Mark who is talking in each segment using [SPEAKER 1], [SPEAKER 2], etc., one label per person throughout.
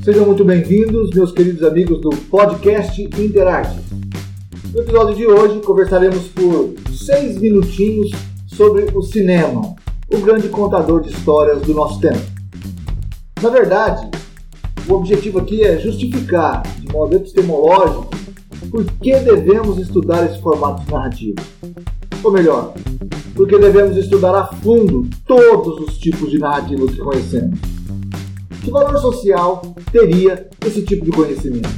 [SPEAKER 1] Sejam muito bem-vindos, meus queridos amigos do podcast Interarte. No episódio de hoje, conversaremos por seis minutinhos sobre o cinema, o grande contador de histórias do nosso tempo. Na verdade, o objetivo aqui é justificar, de modo epistemológico, por que devemos estudar esse formato narrativo. Ou melhor, porque devemos estudar a fundo todos os tipos de narrativas que conhecemos. Que valor social teria esse tipo de conhecimento?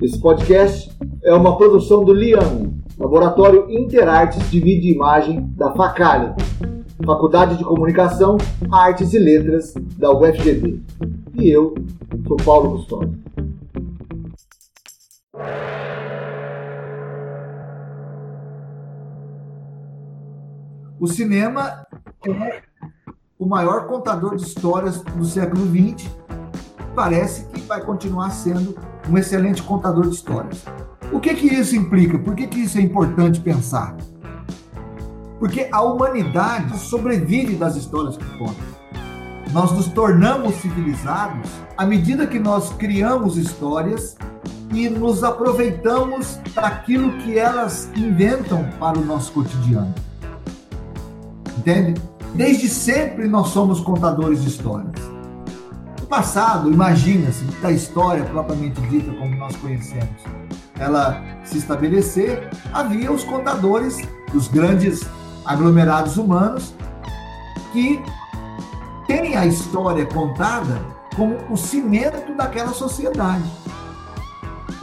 [SPEAKER 1] Esse podcast é uma produção do LIAM, Laboratório Interartes de Vídeo e Imagem da FACALI, Faculdade de Comunicação, Artes e Letras da UFGB. E eu sou Paulo Custódio. O cinema é o maior contador de histórias do século XX. Parece que vai continuar sendo um excelente contador de histórias. O que, que isso implica? Por que, que isso é importante pensar? Porque a humanidade sobrevive das histórias que conta. Nós nos tornamos civilizados à medida que nós criamos histórias e nos aproveitamos daquilo que elas inventam para o nosso cotidiano. Entende? Desde sempre nós somos contadores de histórias. No passado, imagina-se, da história propriamente dita como nós conhecemos, ela se estabelecer, havia os contadores dos grandes aglomerados humanos que têm a história contada como o cimento daquela sociedade.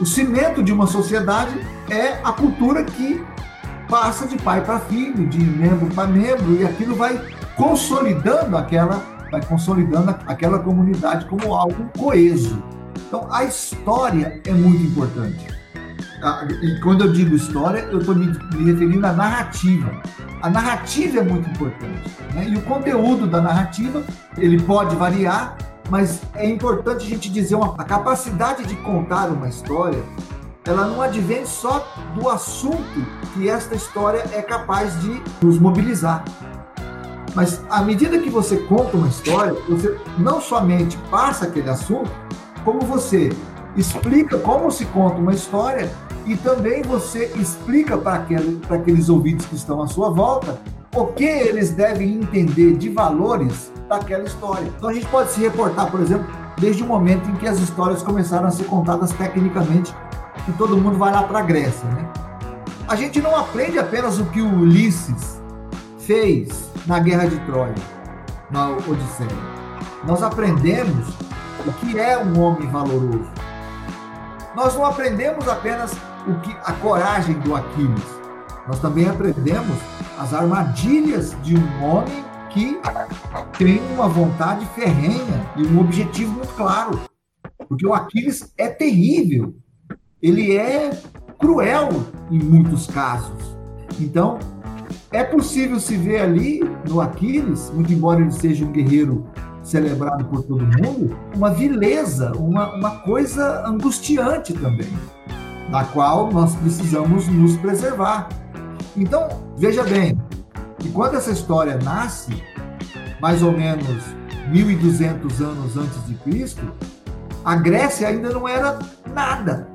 [SPEAKER 1] O cimento de uma sociedade é a cultura que passa de pai para filho, de membro para membro, e aquilo vai consolidando aquela, vai consolidando aquela comunidade como algo coeso. Então, a história é muito importante. E quando eu digo história, eu estou me, referindo à narrativa. A narrativa é muito importante. Né? E o conteúdo da narrativa, ele pode variar, mas é importante a gente dizer uma, a capacidade de contar uma história ela não advém só do assunto que esta história é capaz de nos mobilizar. Mas à medida que você conta uma história, você não somente passa aquele assunto, como você explica como se conta uma história e também você explica para aquele, aqueles ouvintes que estão à sua volta o que eles devem entender de valores daquela história. Então a gente pode se reportar, por exemplo, desde o momento em que as histórias começaram a ser contadas tecnicamente que todo mundo vai lá para a Grécia, né? A gente não aprende apenas o que o Ulisses fez na Guerra de Troia, na Odisseia. Nós aprendemos o que é um homem valoroso. Nós não aprendemos apenas o que a coragem do Aquiles. Nós também aprendemos as armadilhas de um homem que tem uma vontade ferrenha e um objetivo muito claro. Porque o Aquiles é terrível ele é cruel em muitos casos. Então, é possível se ver ali no Aquiles, muito embora ele seja um guerreiro celebrado por todo mundo, uma vileza, uma, uma coisa angustiante também, da qual nós precisamos nos preservar. Então, veja bem, que quando essa história nasce, mais ou menos 1200 anos antes de Cristo, a Grécia ainda não era nada.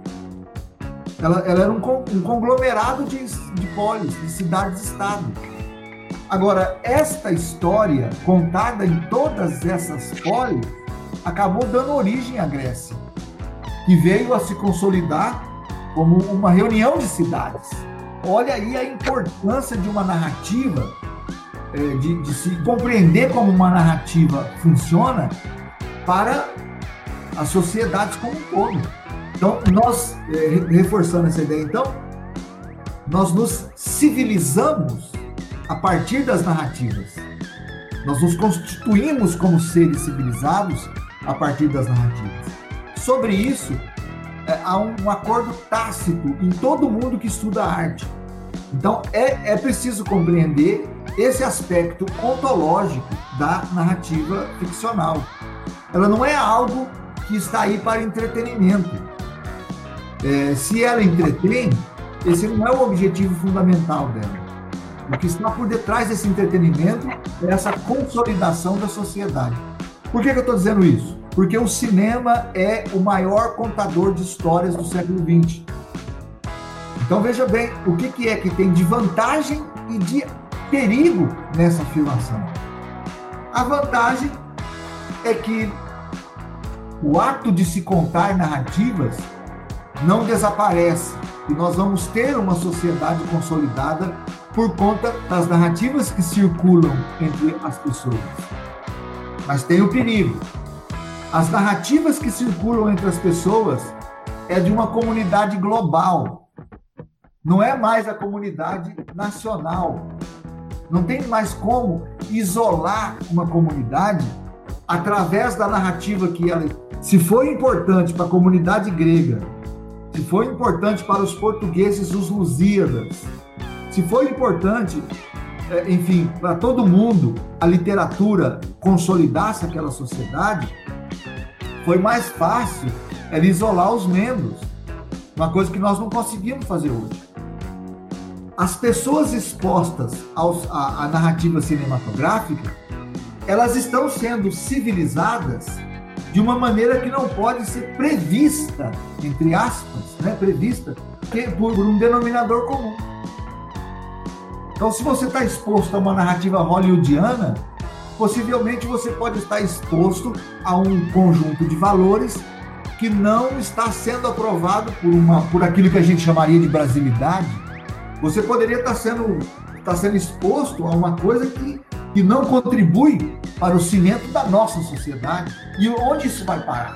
[SPEAKER 1] Ela, ela era um, um conglomerado de, de polis, de cidades-estado. Agora, esta história, contada em todas essas polis, acabou dando origem à Grécia, que veio a se consolidar como uma reunião de cidades. Olha aí a importância de uma narrativa, é, de, de se compreender como uma narrativa funciona para as sociedades como um todo. Então, nós, é, reforçando essa ideia, então, nós nos civilizamos a partir das narrativas. Nós nos constituímos como seres civilizados a partir das narrativas. Sobre isso, é, há um, acordo tácito em todo mundo que estuda arte. Então, é, é preciso compreender esse aspecto ontológico da narrativa ficcional. Ela não é algo que está aí para entretenimento é, se ela entretém, esse não é o objetivo fundamental dela. O que está por detrás desse entretenimento é essa consolidação da sociedade. Por que, que eu estou dizendo isso? Porque o cinema é o maior contador de histórias do século XX. Então veja bem o que, que é que tem de vantagem e de perigo nessa afirmação. A vantagem é que o ato de se contar narrativas não desaparece e nós vamos ter uma sociedade consolidada por conta das narrativas que circulam entre as pessoas. Mas tem o perigo. As narrativas que circulam entre as pessoas é de uma comunidade global. Não é mais a comunidade nacional. Não tem mais como isolar uma comunidade através da narrativa que ela, se foi importante para a comunidade grega, se foi importante para os portugueses, os Lusíadas, se foi importante, é, enfim, para todo mundo, a literatura consolidasse aquela sociedade, foi mais fácil era isolar os membros, uma coisa que nós não conseguimos fazer hoje. As pessoas expostas aos, à, à narrativa cinematográfica, elas estão sendo civilizadas de uma maneira que não pode ser prevista, entre aspas, né, prevista por um denominador comum. Então, se você está exposto a uma narrativa hollywoodiana, possivelmente você pode estar exposto a um conjunto de valores que não está sendo aprovado por, uma, por aquilo que a gente chamaria de brasilidade. Você poderia estar sendo, estar sendo exposto a uma coisa que que não contribui para o cimento da nossa sociedade. E onde isso vai parar?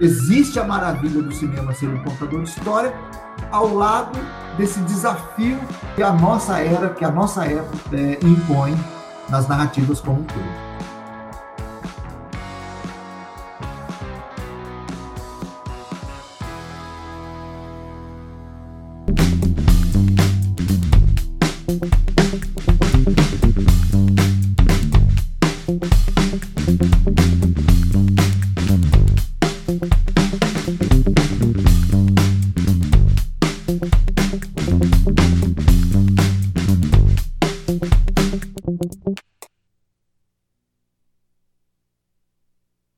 [SPEAKER 1] Existe a maravilha do cinema ser um contador de história ao lado desse desafio que a nossa era, que a nossa época é, impõe nas narrativas como um todo.